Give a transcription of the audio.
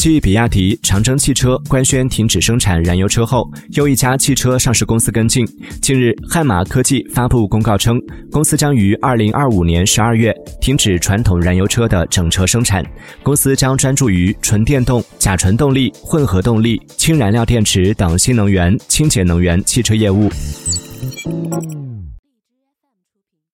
继比亚迪长征汽车官宣停止生产燃油车后又一家汽车上市公司跟进近日汉马科技发布公告称公司将于二零二五年十二月停止传统燃油车的整车生产公司将专注于纯电动甲醇动力混合动力氢燃料电池等新能源清洁能源汽车业务。